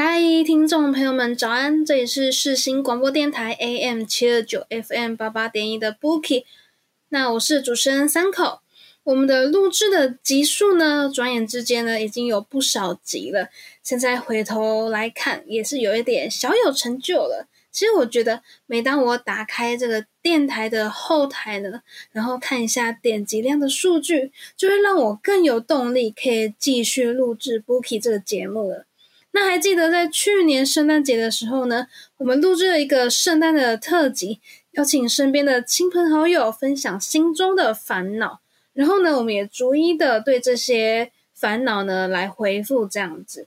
嗨，听众朋友们，早安！这里是世新广播电台 AM 七二九 FM 八八点一的 Bookie，那我是主持人三口。我们的录制的集数呢，转眼之间呢，已经有不少集了。现在回头来看，也是有一点小有成就了。其实我觉得，每当我打开这个电台的后台呢，然后看一下点击量的数据，就会让我更有动力，可以继续录制 Bookie 这个节目了。那还记得在去年圣诞节的时候呢，我们录制了一个圣诞的特辑，邀请身边的亲朋好友分享心中的烦恼，然后呢，我们也逐一的对这些烦恼呢来回复这样子。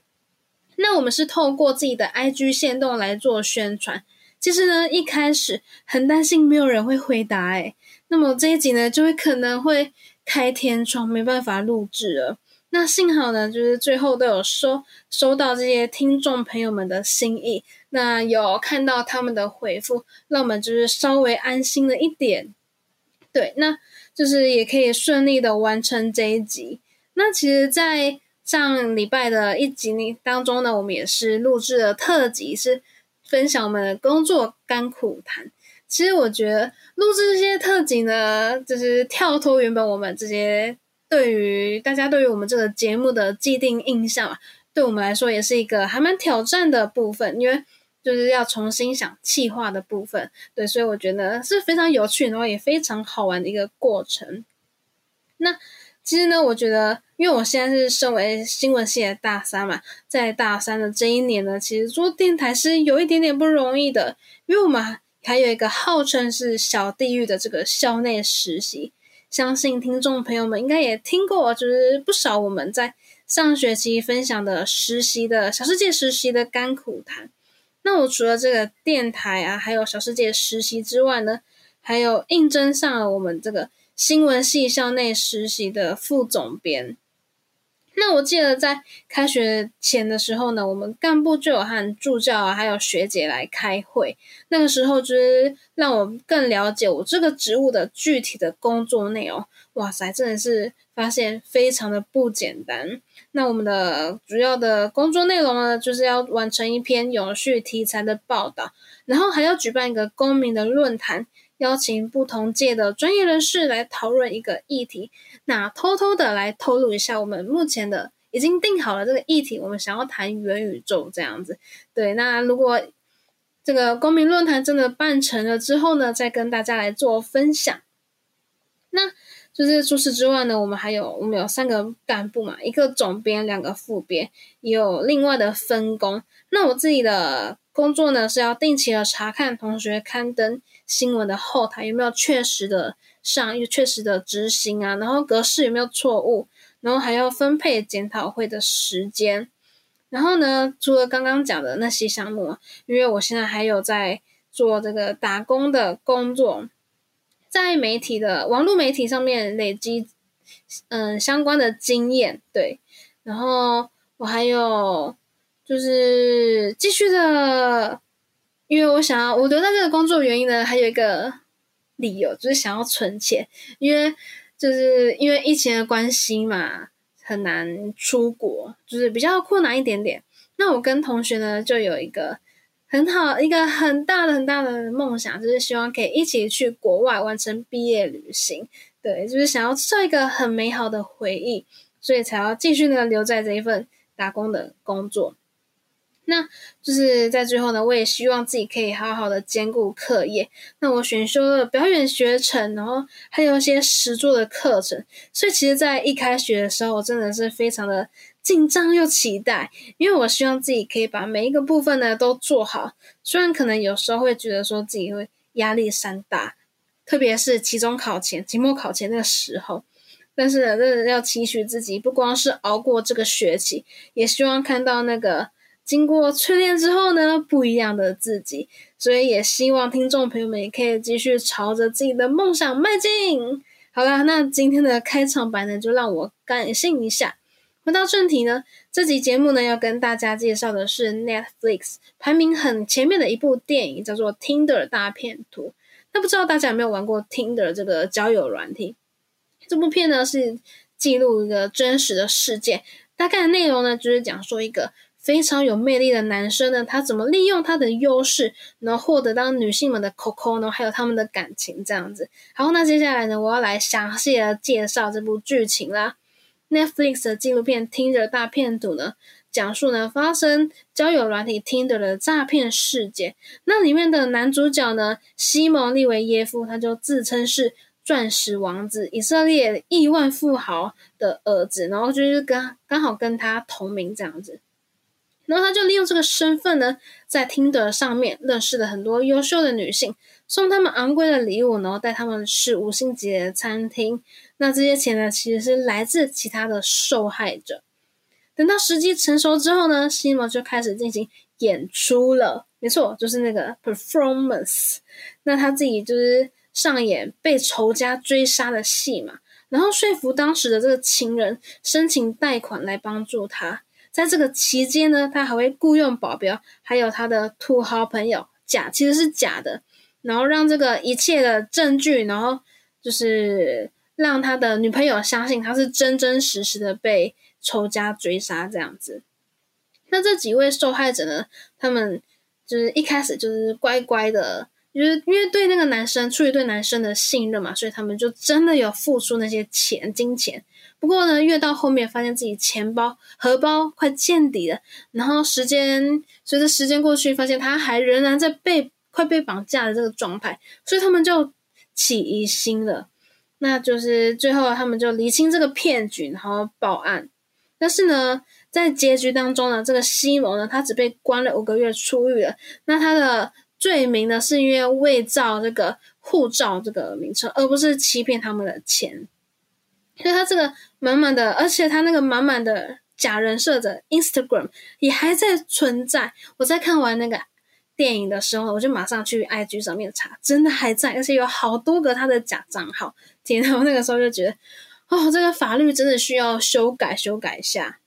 那我们是透过自己的 IG 线动来做宣传。其实呢，一开始很担心没有人会回答，诶那么这一集呢，就会可能会开天窗，没办法录制了。那幸好呢，就是最后都有收收到这些听众朋友们的心意，那有看到他们的回复，让我们就是稍微安心了一点。对，那就是也可以顺利的完成这一集。那其实，在上礼拜的一集呢当中呢，我们也是录制了特辑，是分享我们的工作甘苦谈。其实我觉得录制这些特辑呢，就是跳脱原本我们这些。对于大家对于我们这个节目的既定印象啊，对我们来说也是一个还蛮挑战的部分，因为就是要重新想气化的部分。对，所以我觉得是非常有趣，然后也非常好玩的一个过程。那其实呢，我觉得，因为我现在是身为新闻系的大三嘛，在大三的这一年呢，其实做电台是有一点点不容易的，因为我们还有一个号称是小地狱的这个校内实习。相信听众朋友们应该也听过，就是不少我们在上学期分享的实习的小世界实习的甘苦谈。那我除了这个电台啊，还有小世界实习之外呢，还有应征上了我们这个新闻系校内实习的副总编。那我记得在开学前的时候呢，我们干部就有和助教啊，还有学姐来开会。那个时候就是让我更了解我这个职务的具体的工作内容。哇塞，真的是发现非常的不简单。那我们的主要的工作内容呢，就是要完成一篇永续题材的报道，然后还要举办一个公民的论坛。邀请不同界的专业人士来讨论一个议题，那偷偷的来透露一下，我们目前的已经定好了这个议题，我们想要谈元宇宙这样子。对，那如果这个公民论坛真的办成了之后呢，再跟大家来做分享。那就是除此之外呢，我们还有我们有三个干部嘛，一个总编，两个副编，也有另外的分工。那我自己的工作呢，是要定期的查看同学刊登。新闻的后台有没有确实的上，又确实的执行啊？然后格式有没有错误？然后还要分配检讨会的时间。然后呢，除了刚刚讲的那些项目，因为我现在还有在做这个打工的工作，在媒体的网络媒体上面累积嗯相关的经验，对。然后我还有就是继续的。因为我想要我留在这个工作原因呢，还有一个理由就是想要存钱，因为就是因为疫情的关系嘛，很难出国，就是比较困难一点点。那我跟同学呢，就有一个很好、一个很大的、很大的梦想，就是希望可以一起去国外完成毕业旅行。对，就是想要做一个很美好的回忆，所以才要继续呢留在这一份打工的工作。那就是在最后呢，我也希望自己可以好好的兼顾课业。那我选修了表演学程，然后还有一些实作的课程，所以其实，在一开学的时候，我真的是非常的紧张又期待，因为我希望自己可以把每一个部分呢都做好。虽然可能有时候会觉得说自己会压力山大，特别是期中考前、期末考前那个时候，但是呢，真的要期许自己，不光是熬过这个学期，也希望看到那个。经过淬炼之后呢，不一样的自己。所以也希望听众朋友们也可以继续朝着自己的梦想迈进。好啦，那今天的开场白呢，就让我感性一下。回到正题呢，这集节目呢要跟大家介绍的是 Netflix 排名很前面的一部电影，叫做《Tinder 大片图》。那不知道大家有没有玩过 Tinder 这个交友软体？这部片呢是记录一个真实的事件，大概的内容呢就是讲说一个非常有魅力的男生呢，他怎么利用他的优势，然后获得到女性们的 COCO 呢，还有他们的感情这样子。好，那接下来呢，我要来详细的介绍这部剧情啦。Netflix 的纪录片《Tinder 大骗图》呢，讲述呢发生交友软体 Tinder 的诈骗事件。那里面的男主角呢，西蒙利维耶夫，他就自称是钻石王子，以色列亿万富豪的儿子，然后就是跟刚好跟他同名这样子。然后他就利用这个身份呢，在 Tinder 上面认识了很多优秀的女性，送他们昂贵的礼物，然后带他们吃五星级的餐厅。那这些钱呢，其实是来自其他的受害者。等到时机成熟之后呢，西蒙就开始进行演出了。没错，就是那个 performance。那他自己就是上演被仇家追杀的戏嘛，然后说服当时的这个情人申请贷款来帮助他。在这个期间呢，他还会雇佣保镖，还有他的土豪朋友，假其实是假的，然后让这个一切的证据，然后就是。让他的女朋友相信他是真真实实的被仇家追杀这样子。那这几位受害者呢？他们就是一开始就是乖乖的，就是因为对那个男生出于对男生的信任嘛，所以他们就真的有付出那些钱金钱。不过呢，越到后面发现自己钱包荷包快见底了，然后时间随着时间过去，发现他还仍然在被快被绑架的这个状态，所以他们就起疑心了。那就是最后他们就厘清这个骗局，然后报案。但是呢，在结局当中呢，这个西蒙呢，他只被关了五个月出狱了。那他的罪名呢，是因为伪造这个护照这个名称，而不是欺骗他们的钱。所以他这个满满的，而且他那个满满的假人设的 Instagram 也还在存在。我在看完那个。电影的时候，我就马上去 IG 上面查，真的还在，而且有好多个他的假账号。天呐，我那个时候就觉得，哦，这个法律真的需要修改修改一下。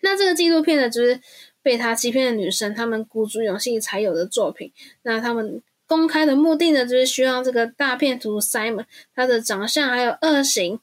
那这个纪录片呢，就是被他欺骗的女生，他们鼓足勇气才有的作品。那他们公开的目的呢，就是希望这个大骗徒 Simon 他的长相还有恶行，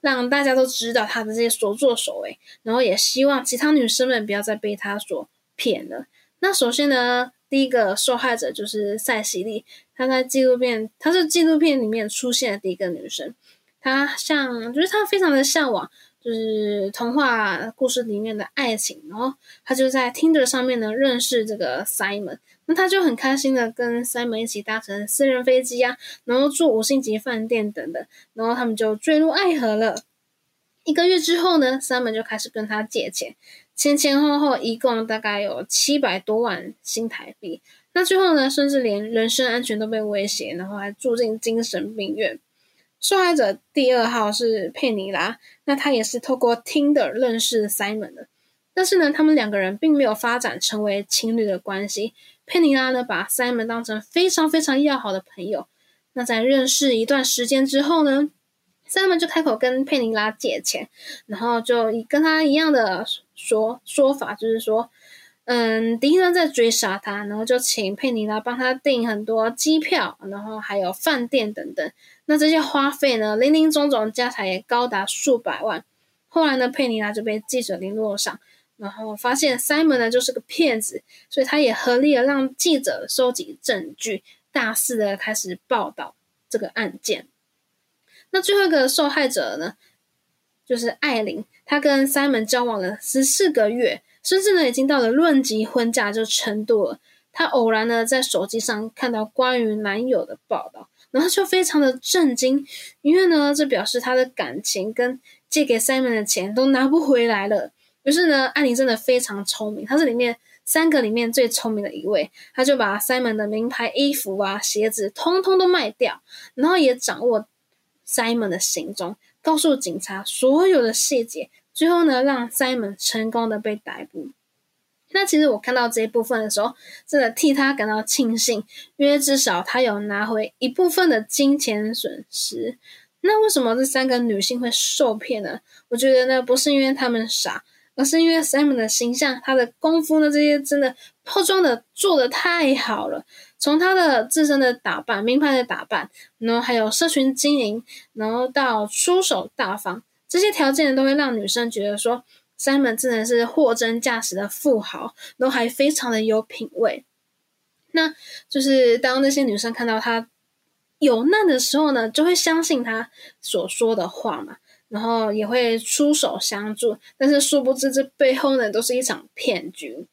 让大家都知道他的这些所作所为，然后也希望其他女生们不要再被他所骗了。那首先呢。第一个受害者就是塞西莉，她在纪录片，她是纪录片里面出现的第一个女生。她像，就是她非常的向往，就是童话故事里面的爱情。然后他就在 Tinder 上面呢认识这个 Simon，那他就很开心的跟 Simon 一起搭乘私人飞机啊，然后住五星级饭店等等，然后他们就坠入爱河了。一个月之后呢，Simon 就开始跟他借钱。前前后后一共大概有七百多万新台币，那最后呢，甚至连人身安全都被威胁，然后还住进精神病院。受害者第二号是佩尼拉，那他也是透过 Tinder 认识 Simon 的，但是呢，他们两个人并没有发展成为情侣的关系。佩尼拉呢，把 Simon 当成非常非常要好的朋友。那在认识一段时间之后呢？，Simon 就开口跟佩尼拉借钱，然后就跟他一样的说说法，就是说，嗯，敌人在追杀他，然后就请佩妮拉帮他订很多机票，然后还有饭店等等。那这些花费呢，零零总总加起来也高达数百万。后来呢，佩妮拉就被记者联络上，然后发现 Simon 呢就是个骗子，所以他也合力的让记者收集证据，大肆的开始报道这个案件。那最后一个受害者呢，就是艾琳，她跟 Simon 交往了十四个月，甚至呢已经到了论及婚嫁这程度了。她偶然呢在手机上看到关于男友的报道，然后就非常的震惊，因为呢这表示她的感情跟借给 Simon 的钱都拿不回来了。于是呢，艾琳真的非常聪明，她是里面三个里面最聪明的一位，她就把 Simon 的名牌衣服啊、鞋子通通都卖掉，然后也掌握。Simon 的行踪，告诉警察所有的细节，最后呢，让 Simon 成功的被逮捕。那其实我看到这一部分的时候，真的替他感到庆幸，因为至少他有拿回一部分的金钱损失。那为什么这三个女性会受骗呢？我觉得呢，不是因为他们傻，而是因为 Simon 的形象、他的功夫呢，这些真的包装的做的太好了。从他的自身的打扮、名牌的打扮，然后还有社群经营，然后到出手大方，这些条件都会让女生觉得说，Simon 真的是货真价实的富豪，都还非常的有品味。那就是当那些女生看到他。有难的时候呢，就会相信他所说的话嘛，然后也会出手相助。但是殊不知，这背后呢，都是一场骗局。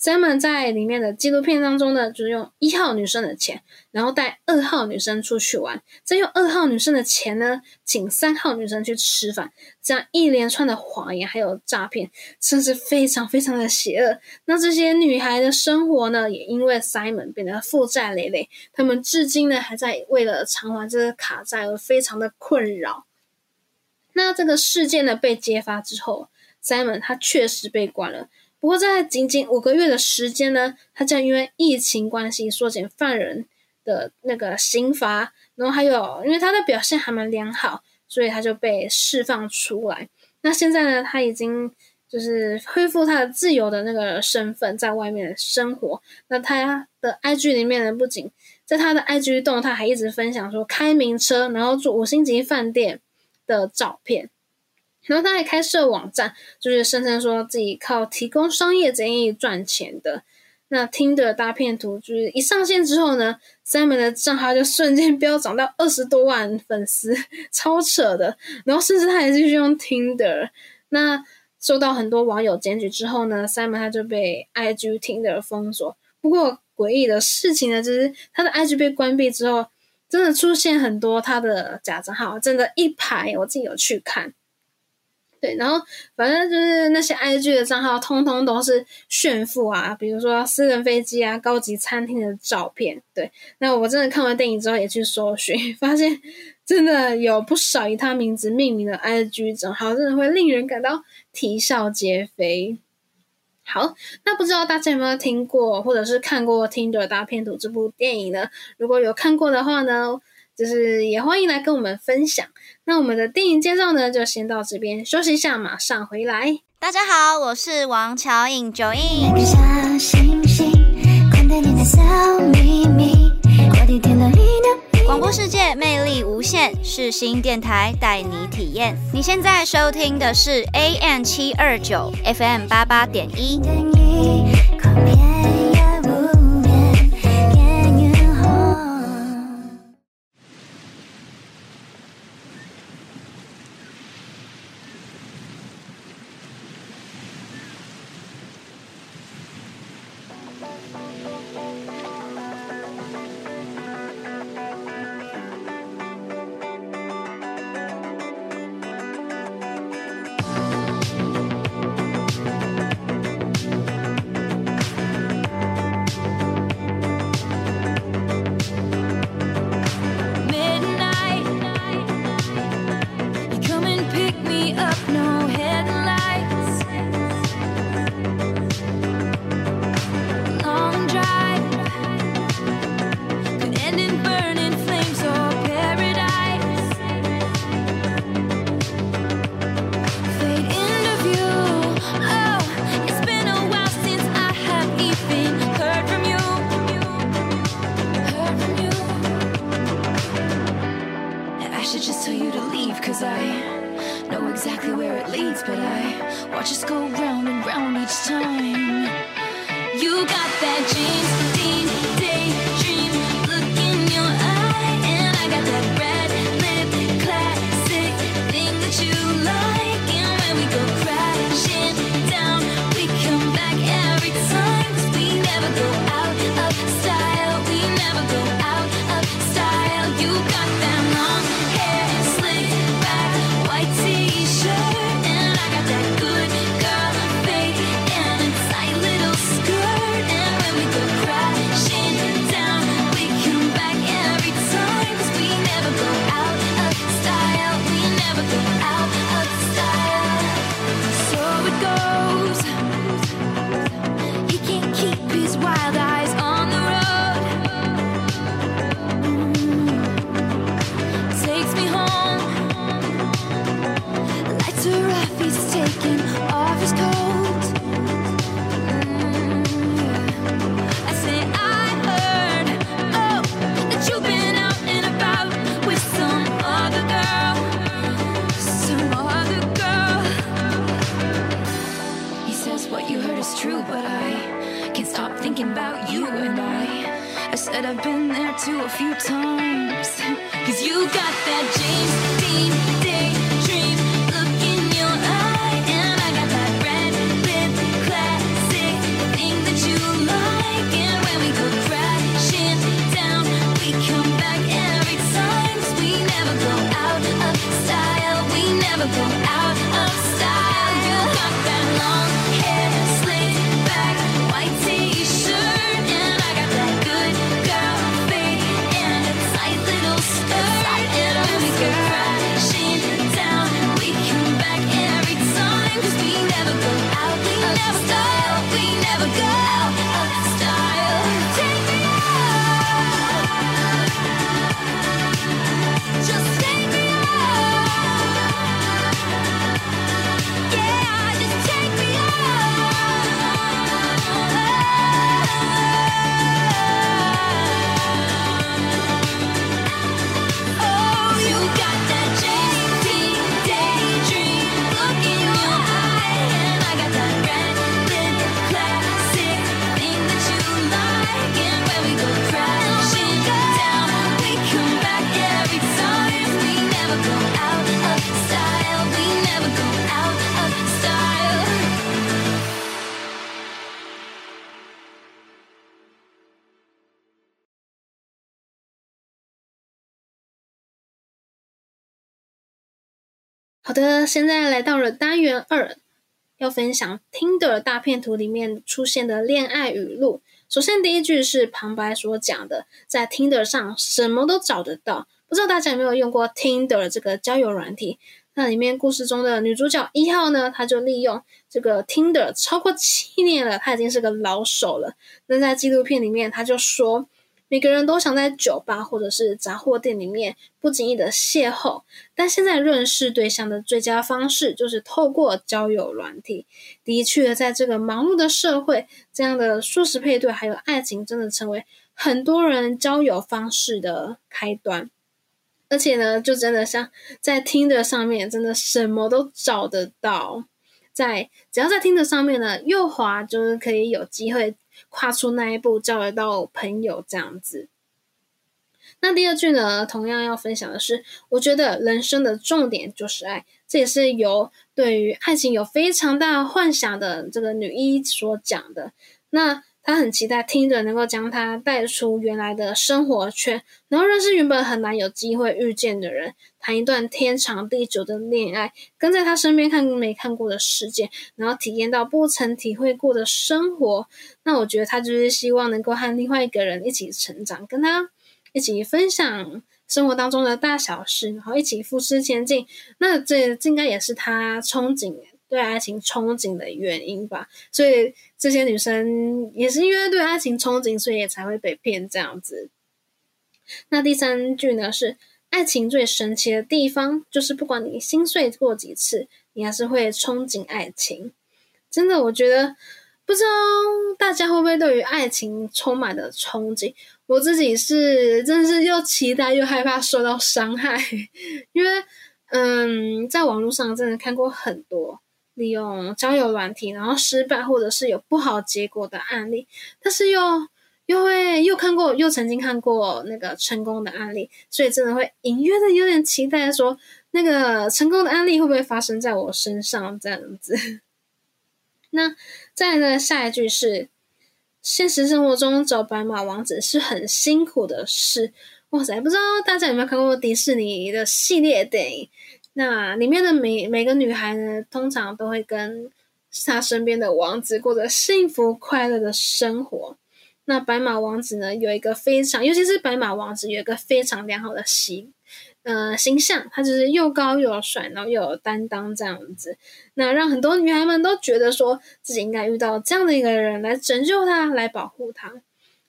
Simon 在里面的纪录片当中呢，就是用一号女生的钱，然后带二号女生出去玩，再用二号女生的钱呢，请三号女生去吃饭，这样一连串的谎言还有诈骗，真是非常非常的邪恶。那这些女孩的生活呢，也因为 Simon 变得负债累累，他们至今呢，还在为了偿还这个卡债而非常的困扰。那这个事件呢被揭发之后，Simon 他确实被关了。不过，在仅仅五个月的时间呢，他将因为疫情关系缩减犯人的那个刑罚，然后还有因为他的表现还蛮良好，所以他就被释放出来。那现在呢，他已经就是恢复他的自由的那个身份，在外面生活。那他的 IG 里面呢，不仅在他的 IG 动态还一直分享说开名车，然后住五星级饭店的照片。然后他还开设网站，就是声称说自己靠提供商业建议赚钱的。那听的大片图就是一上线之后呢，Simon 的账号就瞬间飙涨到二十多万粉丝，超扯的。然后甚至他还继续用 Tinder。那受到很多网友检举之后呢，Simon 他就被 IG Tinder 封锁。不过诡异的事情呢，就是他的 IG 被关闭之后，真的出现很多他的假账号，真的一排，我自己有去看。对，然后反正就是那些 IG 的账号，通通都是炫富啊，比如说私人飞机啊、高级餐厅的照片。对，那我真的看完电影之后也去搜寻，发现真的有不少以他名字命名的 IG 账号，真的会令人感到啼笑皆非。好，那不知道大家有没有听过或者是看过《Tinder 大片图》这部电影呢？如果有看过的话呢？就是也欢迎来跟我们分享。那我们的电影介绍呢，就先到这边休息一下，马上回来。大家好，我是王乔颖九印。广播世界魅力无限，是新电台带你体验。你现在收听的是 AM 七二九 FM 八八点一。好的，现在来到了单元二，要分享 Tinder 大片图里面出现的恋爱语录。首先，第一句是旁白所讲的，在 Tinder 上什么都找得到。不知道大家有没有用过 Tinder 这个交友软体？那里面故事中的女主角一号呢，她就利用这个 Tinder 超过七年了，她已经是个老手了。那在纪录片里面，她就说，每个人都想在酒吧或者是杂货店里面不经意的邂逅，但现在认识对象的最佳方式就是透过交友软体。的确，在这个忙碌的社会，这样的素食配对还有爱情，真的成为很多人交友方式的开端。而且呢，就真的像在听的上面，真的什么都找得到。在只要在听的上面呢，右滑就是可以有机会跨出那一步，交得到朋友这样子。那第二句呢，同样要分享的是，我觉得人生的重点就是爱，这也是由对于爱情有非常大幻想的这个女一所讲的。那他很期待听着能够将他带出原来的生活圈，然后认识原本很难有机会遇见的人，谈一段天长地久的恋爱，跟在他身边看没看过的世界，然后体验到不曾体会过的生活。那我觉得他就是希望能够和另外一个人一起成长，跟他一起分享生活当中的大小事，然后一起扶持前进。那这应该也是他憧憬对爱情憧憬的原因吧。所以这些女生也是因为对爱情憧憬，所以也才会被骗这样子。那第三句呢是爱情最神奇的地方，就是不管你心碎过几次，你还是会憧憬爱情。真的，我觉得不知道大家会不会对于爱情充满了憧憬。我自己是真的是又期待又害怕受到伤害，因为嗯，在网络上真的看过很多利用交友软体然后失败或者是有不好结果的案例，但是又又会又看过又曾经看过那个成功的案例，所以真的会隐约的有点期待说那个成功的案例会不会发生在我身上这样子。那再来呢，下一句是。现实生活中找白马王子是很辛苦的事，哇塞！不知道大家有没有看过迪士尼的系列电影？那里面的每每个女孩呢，通常都会跟她身边的王子过着幸福快乐的生活。那白马王子呢，有一个非常，尤其是白马王子有一个非常良好的习。呃，形象他就是又高又帅，然后又有担当这样子，那让很多女孩们都觉得说自己应该遇到这样的一个人来拯救他，来保护他。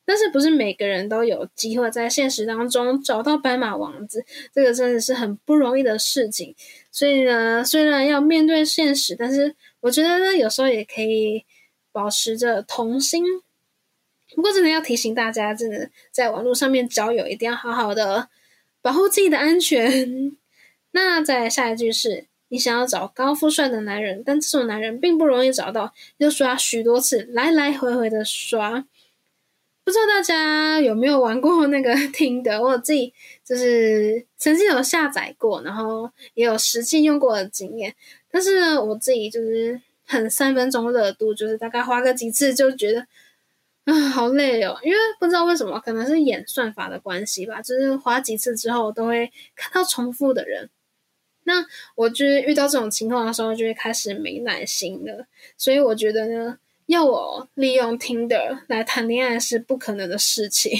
但是不是每个人都有机会在现实当中找到白马王子，这个真的是很不容易的事情。所以呢，虽然要面对现实，但是我觉得呢，有时候也可以保持着童心。不过真的要提醒大家，真的在网络上面交友，一定要好好的。保护自己的安全。那再下一句是你想要找高富帅的男人，但这种男人并不容易找到，就刷许多次，来来回回的刷。不知道大家有没有玩过那个听的？我自己就是曾经有下载过，然后也有实际用过的经验。但是呢，我自己就是很三分钟热度，就是大概花个几次就觉得啊好累哦，因为不知道为什么，可能是演算法的关系吧，就是花几次之后都会看到重复的人。那我就是遇到这种情况的时候，就会开始没耐心了。所以我觉得呢，要我利用 Tinder 来谈恋爱是不可能的事情。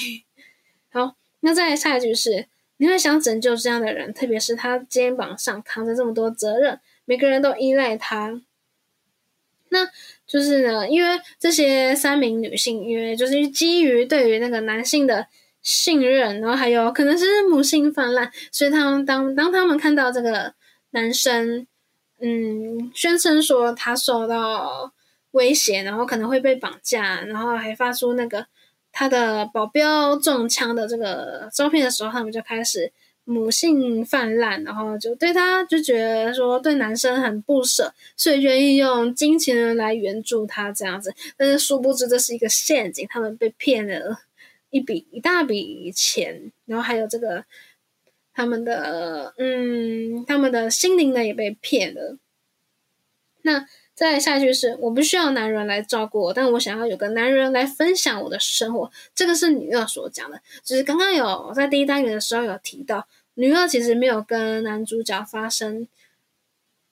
好，那再下一句是：你会想拯救这样的人，特别是他肩膀上扛着这么多责任，每个人都依赖他。那就是呢，因为这些三名女性，因为就是基于对于那个男性的信任，然后还有可能是母性泛滥，所以他们当当他们看到这个。男生，嗯，宣称说他受到威胁，然后可能会被绑架，然后还发出那个他的保镖中枪的这个照片的时候，他们就开始母性泛滥，然后就对他就觉得说对男生很不舍，所以愿意用金钱来援助他这样子。但是殊不知这是一个陷阱，他们被骗了一笔一大笔钱，然后还有这个。他们的嗯，他们的心灵呢也被骗了。那再下一句是：我不需要男人来照顾我，但我想要有个男人来分享我的生活。这个是女二所讲的，就是刚刚有在第一单元的时候有提到，女二其实没有跟男主角发生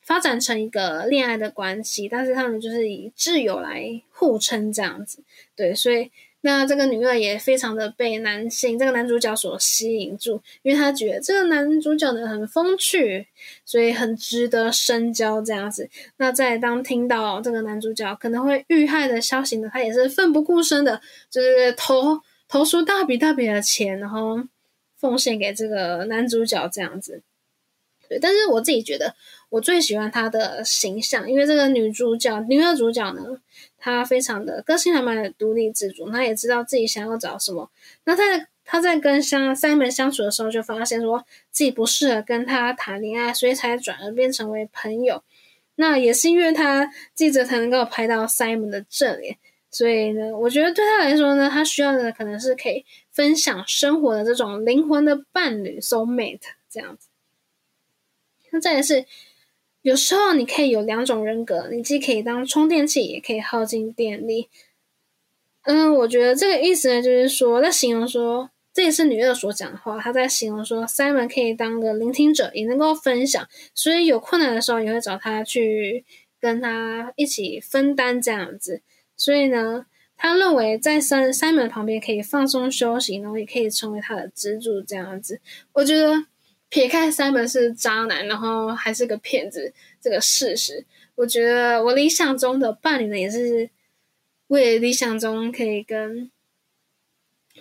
发展成一个恋爱的关系，但是他们就是以挚友来互称这样子。对，所以。那这个女二也非常的被男性这个男主角所吸引住，因为他觉得这个男主角呢很风趣，所以很值得深交这样子。那在当听到这个男主角可能会遇害的消息呢，他也是奋不顾身的，就是投投出大笔大笔的钱，然后奉献给这个男主角这样子。对，但是我自己觉得我最喜欢她的形象，因为这个女主角女二主角呢。她非常的个性还蛮独立自主，她也知道自己想要找什么。那他他在跟相 Simon 相处的时候，就发现说自己不适合跟他谈恋爱，所以才转而变成为朋友。那也是因为他记者才能够拍到 Simon 的正脸，所以呢，我觉得对他来说呢，他需要的可能是可以分享生活的这种灵魂的伴侣 soul mate 这样子。那再也是。有时候你可以有两种人格，你既可以当充电器，也可以耗尽电力。嗯，我觉得这个意思呢，就是说在形容说，这也是女二所讲的话。她在形容说，Simon 可以当个聆听者，也能够分享，所以有困难的时候也会找他去跟他一起分担这样子。所以呢，他认为在 Simon 旁边可以放松休息，然后也可以成为他的支柱这样子。我觉得。撇开 Simon 是渣男，然后还是个骗子这个事实，我觉得我理想中的伴侣呢，也是为理想中可以跟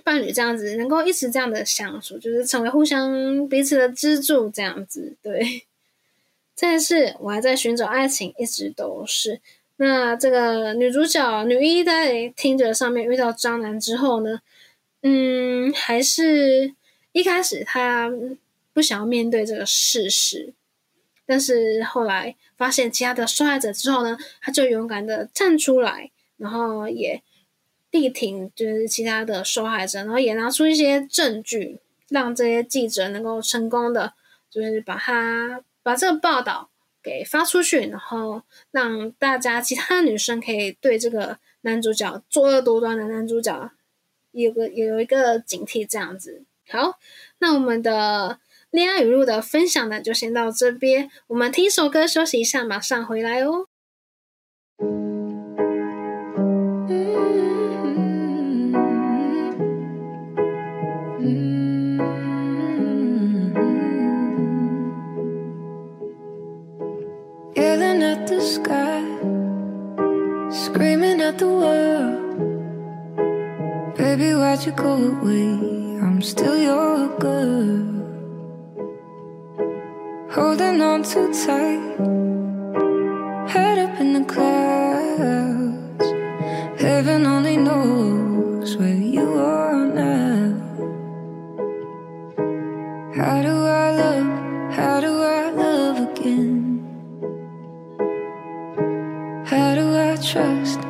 伴侣这样子，能够一直这样的相处，就是成为互相彼此的支柱这样子。对，但是我还在寻找爱情，一直都是。那这个女主角女一在听着上面遇到渣男之后呢，嗯，还是一开始她。不想要面对这个事实，但是后来发现其他的受害者之后呢，他就勇敢的站出来，然后也力挺就是其他的受害者，然后也拿出一些证据，让这些记者能够成功的，就是把他把这个报道给发出去，然后让大家其他女生可以对这个男主角作恶多端的男主角有个有一个警惕，这样子。好，那我们的。恋爱语录的分享呢，就先到这边。我们听首歌休息一下，马上回来哦。holding on too tight. Head up in the clouds, heaven only knows where you are now. How do I love? How do I love again? How do I trust?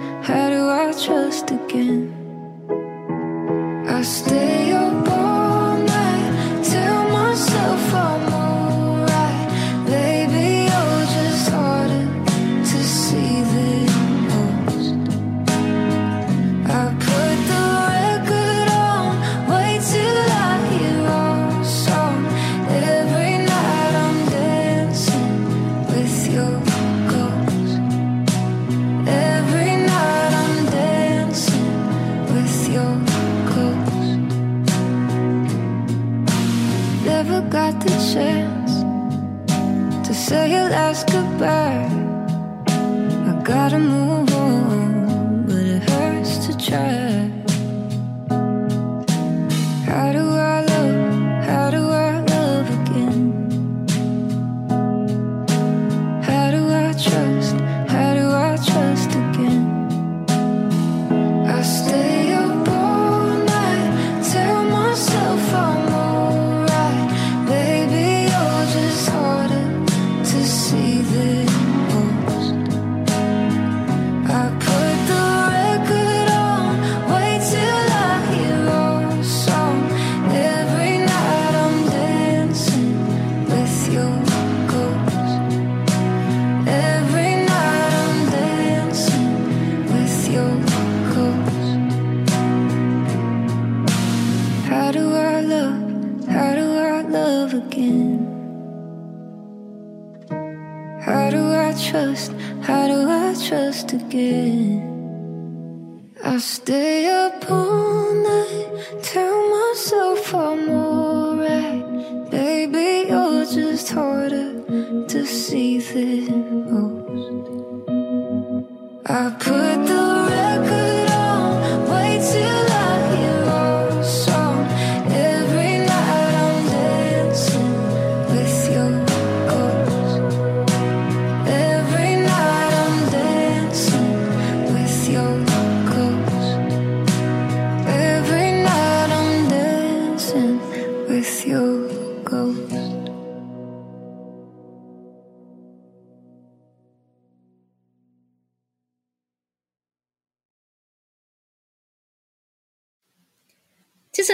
Again? How do I trust? How do I trust again? I stay up all night, tell myself I'm alright. Baby, you're just harder to see than most. I put the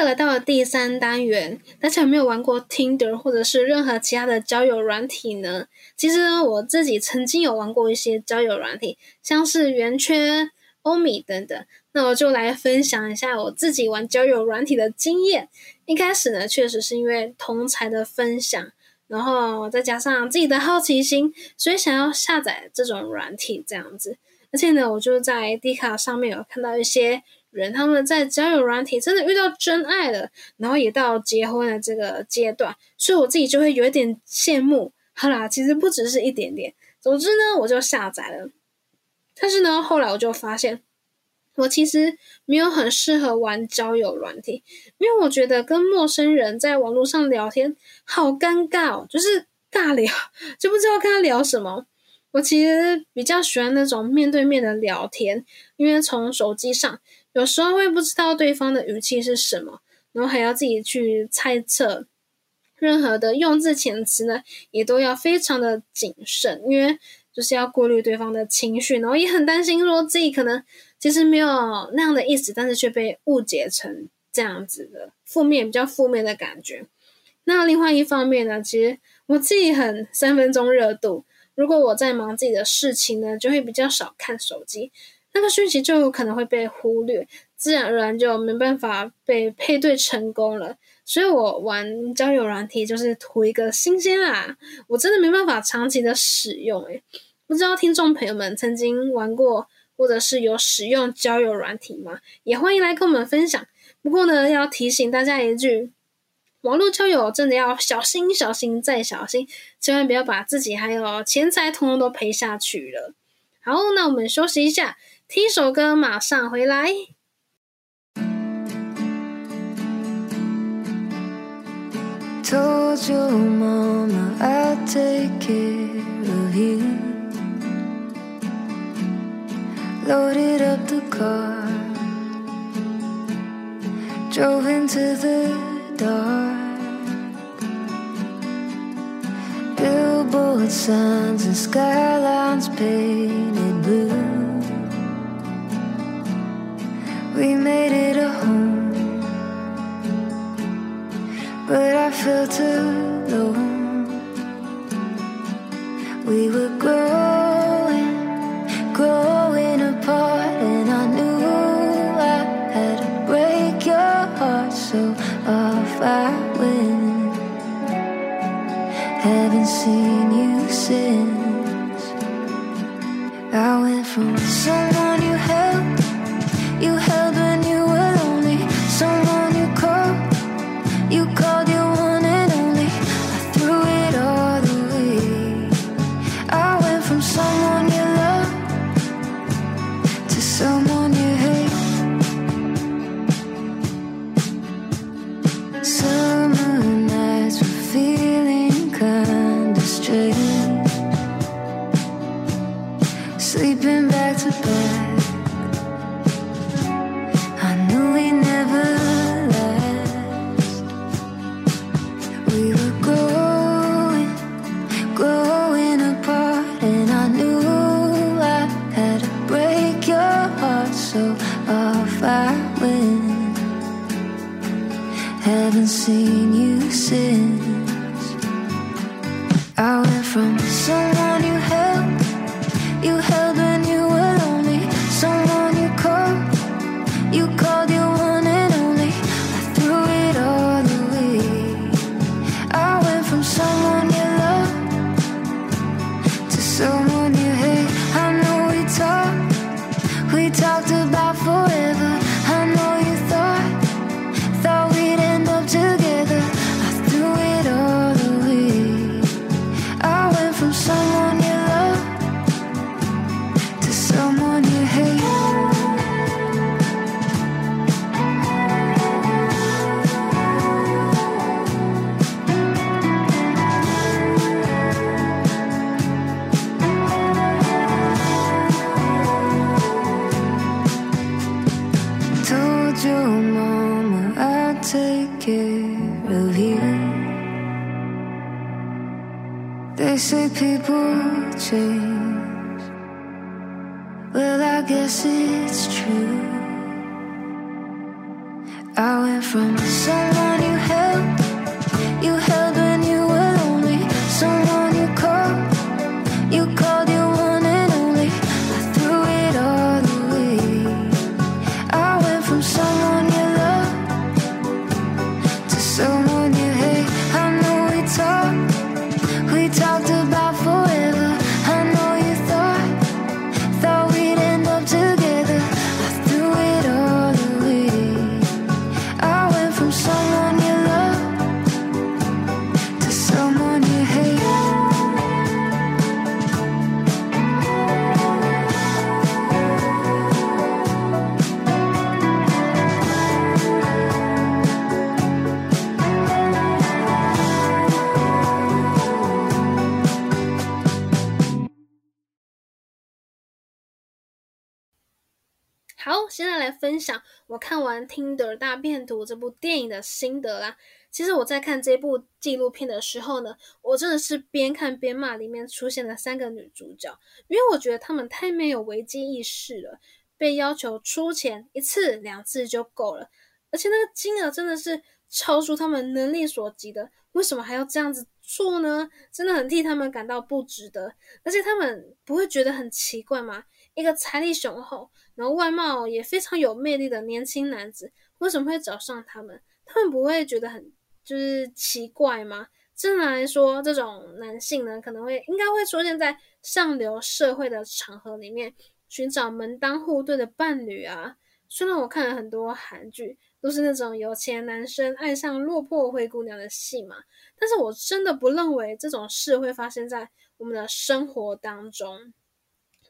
来到了第三单元，大家有没有玩过 Tinder 或者是任何其他的交友软体呢？其实呢我自己曾经有玩过一些交友软体，像是圆圈、欧米等等。那我就来分享一下我自己玩交友软体的经验。一开始呢，确实是因为同才的分享，然后再加上自己的好奇心，所以想要下载这种软体这样子。而且呢，我就在 D 卡上面有看到一些人，他们在交友软体真的遇到真爱了，然后也到结婚的这个阶段，所以我自己就会有一点羡慕。好啦，其实不只是一点点。总之呢，我就下载了。但是呢，后来我就发现，我其实没有很适合玩交友软体，因为我觉得跟陌生人在网络上聊天好尴尬哦，就是尬聊，就不知道跟他聊什么。我其实比较喜欢那种面对面的聊天，因为从手机上有时候会不知道对方的语气是什么，然后还要自己去猜测。任何的用字遣词呢，也都要非常的谨慎，因为就是要过滤对方的情绪，然后也很担心说自己可能其实没有那样的意思，但是却被误解成这样子的负面、比较负面的感觉。那另外一方面呢，其实我自己很三分钟热度。如果我在忙自己的事情呢，就会比较少看手机，那个讯息就有可能会被忽略，自然而然就没办法被配对成功了。所以我玩交友软体就是图一个新鲜啦，我真的没办法长期的使用诶、不知道听众朋友们曾经玩过或者是有使用交友软体吗？也欢迎来跟我们分享。不过呢，要提醒大家一句。网络交友真的要小心、小心再小心，千万不要把自己还有钱财通通都赔下去了。好，那我们休息一下，听首歌，马上回来。We made it a home, but I felt alone. We were growing, growing apart, and I knew I had to break your heart so off I went. Haven't seen you since. 现在来分享我看完《Tinder 大变图》这部电影的心得啦。其实我在看这部纪录片的时候呢，我真的是边看边骂里面出现的三个女主角，因为我觉得她们太没有危机意识了，被要求出钱一次两次就够了，而且那个金额真的是超出他们能力所及的，为什么还要这样子做呢？真的很替他们感到不值得，而且他们不会觉得很奇怪吗？一个财力雄厚，然后外貌也非常有魅力的年轻男子，为什么会找上他们？他们不会觉得很就是奇怪吗？正常来说，这种男性呢，可能会应该会出现在上流社会的场合里面，寻找门当户对的伴侣啊。虽然我看了很多韩剧，都是那种有钱男生爱上落魄灰姑娘的戏嘛，但是我真的不认为这种事会发生在我们的生活当中。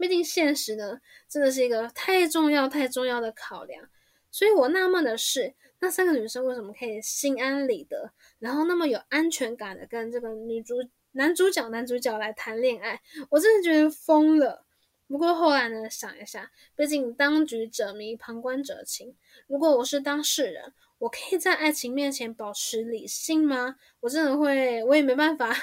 毕竟现实呢，真的是一个太重要、太重要的考量。所以我纳闷的是，那三个女生为什么可以心安理得，然后那么有安全感的跟这个女主、男主角、男主角来谈恋爱？我真的觉得疯了。不过后来呢，想一下，毕竟当局者迷，旁观者清。如果我是当事人，我可以在爱情面前保持理性吗？我真的会，我也没办法。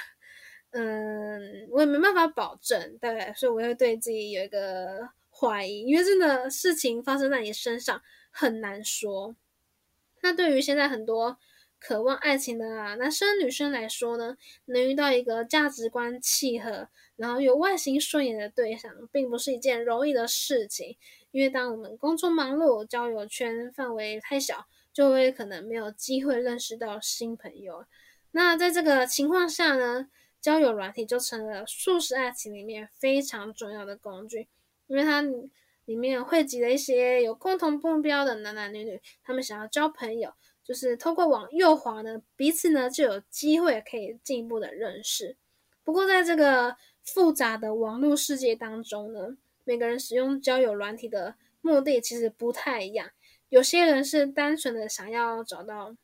嗯，我也没办法保证，对，所以我会对自己有一个怀疑，因为真的事情发生在你身上很难说。那对于现在很多渴望爱情的男生女生来说呢，能遇到一个价值观契合，然后有外形顺眼的对象，并不是一件容易的事情。因为当我们工作忙碌，交友圈范围太小，就会可能没有机会认识到新朋友。那在这个情况下呢，交友软体就成了速食爱情里面非常重要的工具，因为它里面汇集了一些有共同目标的男男女女，他们想要交朋友。就是透过往右滑呢，彼此呢就有机会可以进一步的认识。不过在这个复杂的网络世界当中呢，每个人使用交友软体的目的其实不太一样。有些人是单纯的想要找到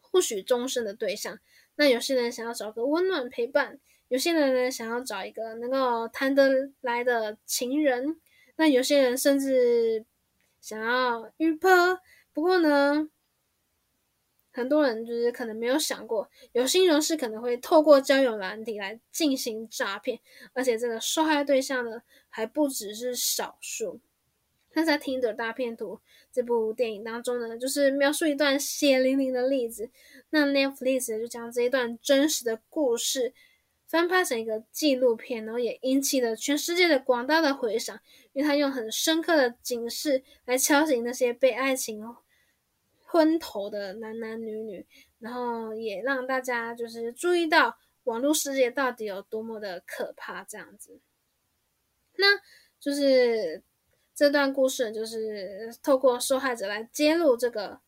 或许终身的对象，那有些人想要找个温暖陪伴，有些人呢想要找一个能够谈得来的情人，那有些人甚至想要约炮。不过呢。很多人就是可能没有想过，有心人士可能会透过交友软体来进行诈骗，而且这个受害对象呢还不只是少数。那在《听的大片图》这部电影当中呢，就是描述一段血淋淋的例子。那 Netflix 就将这一段真实的故事翻拍成一个纪录片，然后也引起了全世界的广大的回响，因为他用很深刻的警示来敲醒那些被爱情。昏头的男男女女，然后也让大家就是注意到网络世界到底有多么的可怕，这样子。那就是这段故事，就是透过受害者来揭露这个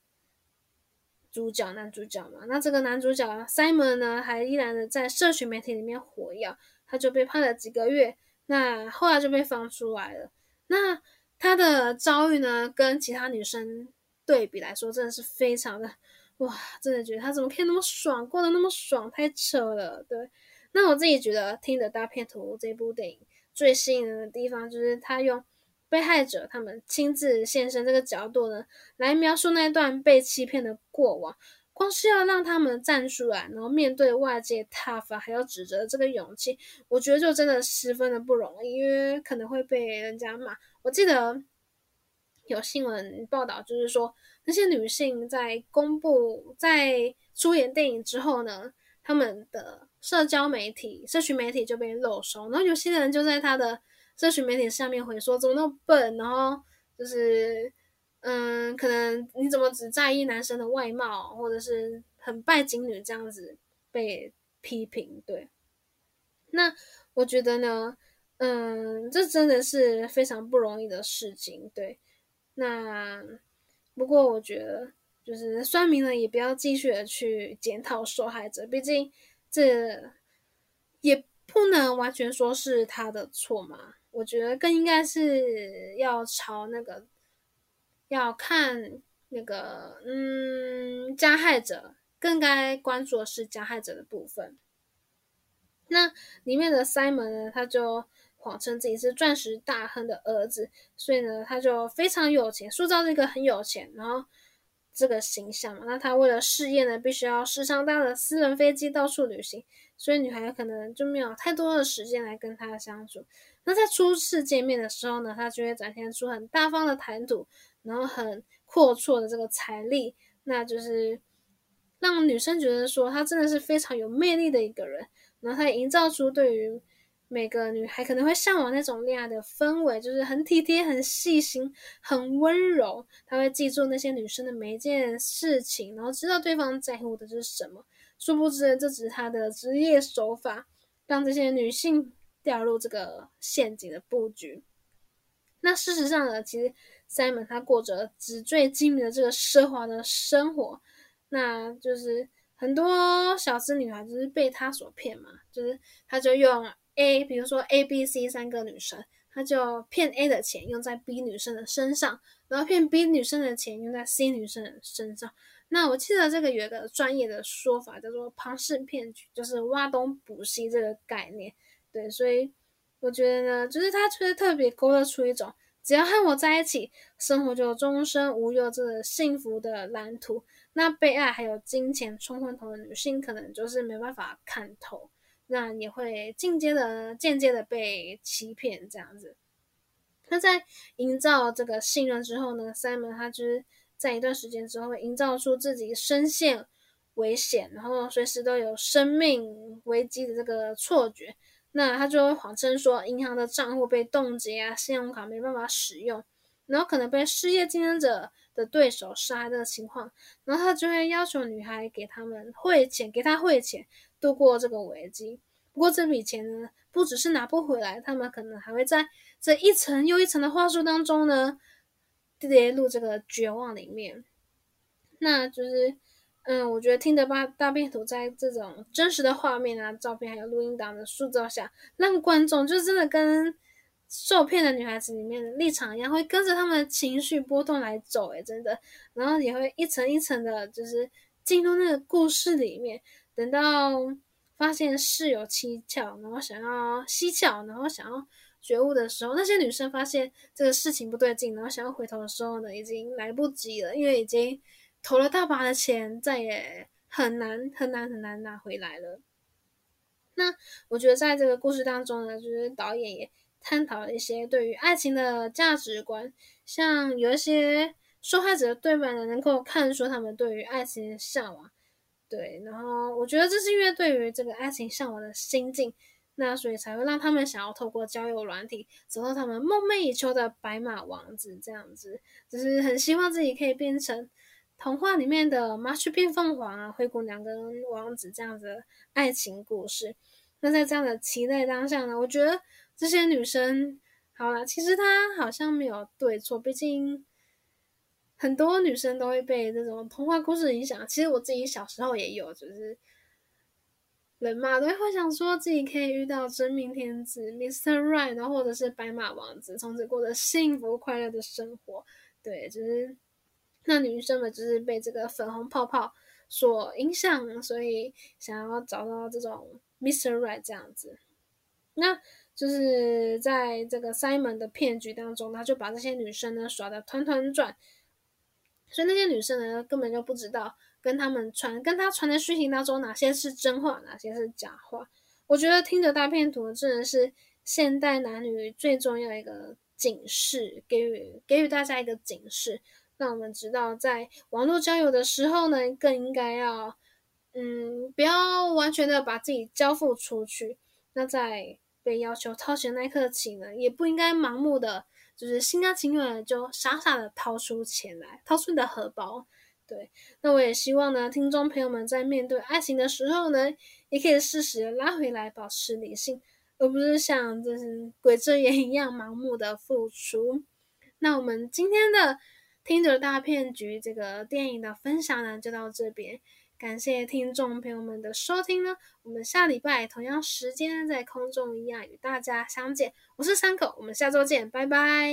主角男主角嘛。那这个男主角 Simon 呢，还依然的在社群媒体里面活跃，他就被判了几个月，那后来就被放出来了。那他的遭遇呢，跟其他女生。对比来说，真的是非常的哇！真的觉得他怎么可以那么爽，过得那么爽，太扯了。对，那我自己觉得《听的大片图》这部电影最吸引人的地方，就是他用被害者他们亲自现身这个角度呢，来描述那段被欺骗的过往。光是要让他们站出来，然后面对外界挞伐还有指责这个勇气，我觉得就真的十分的不容易，因为可能会被人家骂。我记得。有新闻报道，就是说那些女性在公布在出演电影之后呢，他们的社交媒体、社群媒体就被漏收，然后有些人就在他的社群媒体下面回说怎么那么笨，然后就是嗯，可能你怎么只在意男生的外貌，或者是很拜金女这样子被批评。对，那我觉得呢，嗯，这真的是非常不容易的事情。对。那不过，我觉得就是酸民呢，也不要继续的去检讨受害者，毕竟这也不能完全说是他的错嘛。我觉得更应该是要朝那个要看那个嗯，加害者更该关注的是加害者的部分。那里面的 Simon 呢，他就。谎称自己是钻石大亨的儿子，所以呢，他就非常有钱，塑造这个很有钱，然后这个形象嘛。那他为了事业呢，必须要时常搭的私人飞机到处旅行，所以女孩可能就没有太多的时间来跟他相处。那在初次见面的时候呢，他就会展现出很大方的谈吐，然后很阔绰的这个财力，那就是让女生觉得说他真的是非常有魅力的一个人，然后他营造出对于。每个女孩可能会向往那种恋爱的氛围，就是很体贴、很细心、很温柔。他会记住那些女生的每一件事情，然后知道对方在乎的是什么。殊不知，这只是他的职业手法，让这些女性掉入这个陷阱的布局。那事实上呢，其实 Simon 他过着纸醉金迷的这个奢华的生活，那就是很多小资女孩就是被他所骗嘛，就是他就用。A，比如说 A、B、C 三个女生，他就骗 A 的钱用在 B 女生的身上，然后骗 B 女生的钱用在 C 女生的身上。那我记得这个有一个专业的说法叫做庞氏骗局，就是挖东补西这个概念。对，所以我觉得呢，就是他就是特别勾勒出一种只要和我在一起，生活就终身无忧这个幸福的蓝图。那被爱还有金钱冲昏头的女性，可能就是没办法看透。那也会间接的、间接的被欺骗这样子。那在营造这个信任之后呢，Simon 他就是在一段时间之后营造出自己深陷危险，然后随时都有生命危机的这个错觉。那他就会谎称说银行的账户被冻结啊，信用卡没办法使用，然后可能被失业竞争者的对手杀这个情况，然后他就会要求女孩给他们汇钱，给他汇钱度过这个危机。不过这笔钱呢，不只是拿不回来，他们可能还会在这一层又一层的话术当中呢，跌入这个绝望里面。那就是。嗯，我觉得听的大大片图在这种真实的画面啊、照片还有录音档的塑造下，让观众就真的跟受骗的女孩子里面的立场一样，会跟着他们的情绪波动来走，诶，真的，然后也会一层一层的，就是进入那个故事里面。等到发现事有蹊跷，然后想要蹊跷，然后想要觉悟的时候，那些女生发现这个事情不对劲，然后想要回头的时候呢，已经来不及了，因为已经。投了大把的钱，再也很难很难很难拿回来了。那我觉得在这个故事当中呢，就是导演也探讨了一些对于爱情的价值观，像有一些受害者对白呢，能够看出他们对于爱情的向往。对，然后我觉得这是因为对于这个爱情向往的心境，那所以才会让他们想要透过交友软体，找到他们梦寐以求的白马王子，这样子，就是很希望自己可以变成。童话里面的麻雀变凤凰啊，灰姑娘跟王子这样的爱情故事。那在这样的期待当下呢，我觉得这些女生，好了，其实她好像没有对错，毕竟很多女生都会被这种童话故事影响。其实我自己小时候也有，就是人嘛都会想说自己可以遇到真命天子 Mr. Right，然后或者是白马王子，从此过着幸福快乐的生活。对，就是。那女生们就是被这个粉红泡泡所影响，所以想要找到这种 Mr. Right 这样子。那就是在这个 Simon 的骗局当中，他就把这些女生呢耍的团团转，所以那些女生呢根本就不知道跟他们传跟他传的讯息当中哪些是真话，哪些是假话。我觉得听着大片图真的是现代男女最重要一个警示，给予给予大家一个警示。让我们知道，在网络交友的时候呢，更应该要，嗯，不要完全的把自己交付出去。那在被要求掏钱那一刻起呢，也不应该盲目的，就是心甘情愿的就傻傻的掏出钱来，掏出你的荷包。对，那我也希望呢，听众朋友们在面对爱情的时候呢，也可以适时拉回来，保持理性，而不是像就是鬼遮眼一样盲目的付出。那我们今天的。听着大骗局这个电影的分享呢，就到这边。感谢听众朋友们的收听呢，我们下礼拜同样时间在空中一样与大家相见。我是三口，我们下周见，拜拜。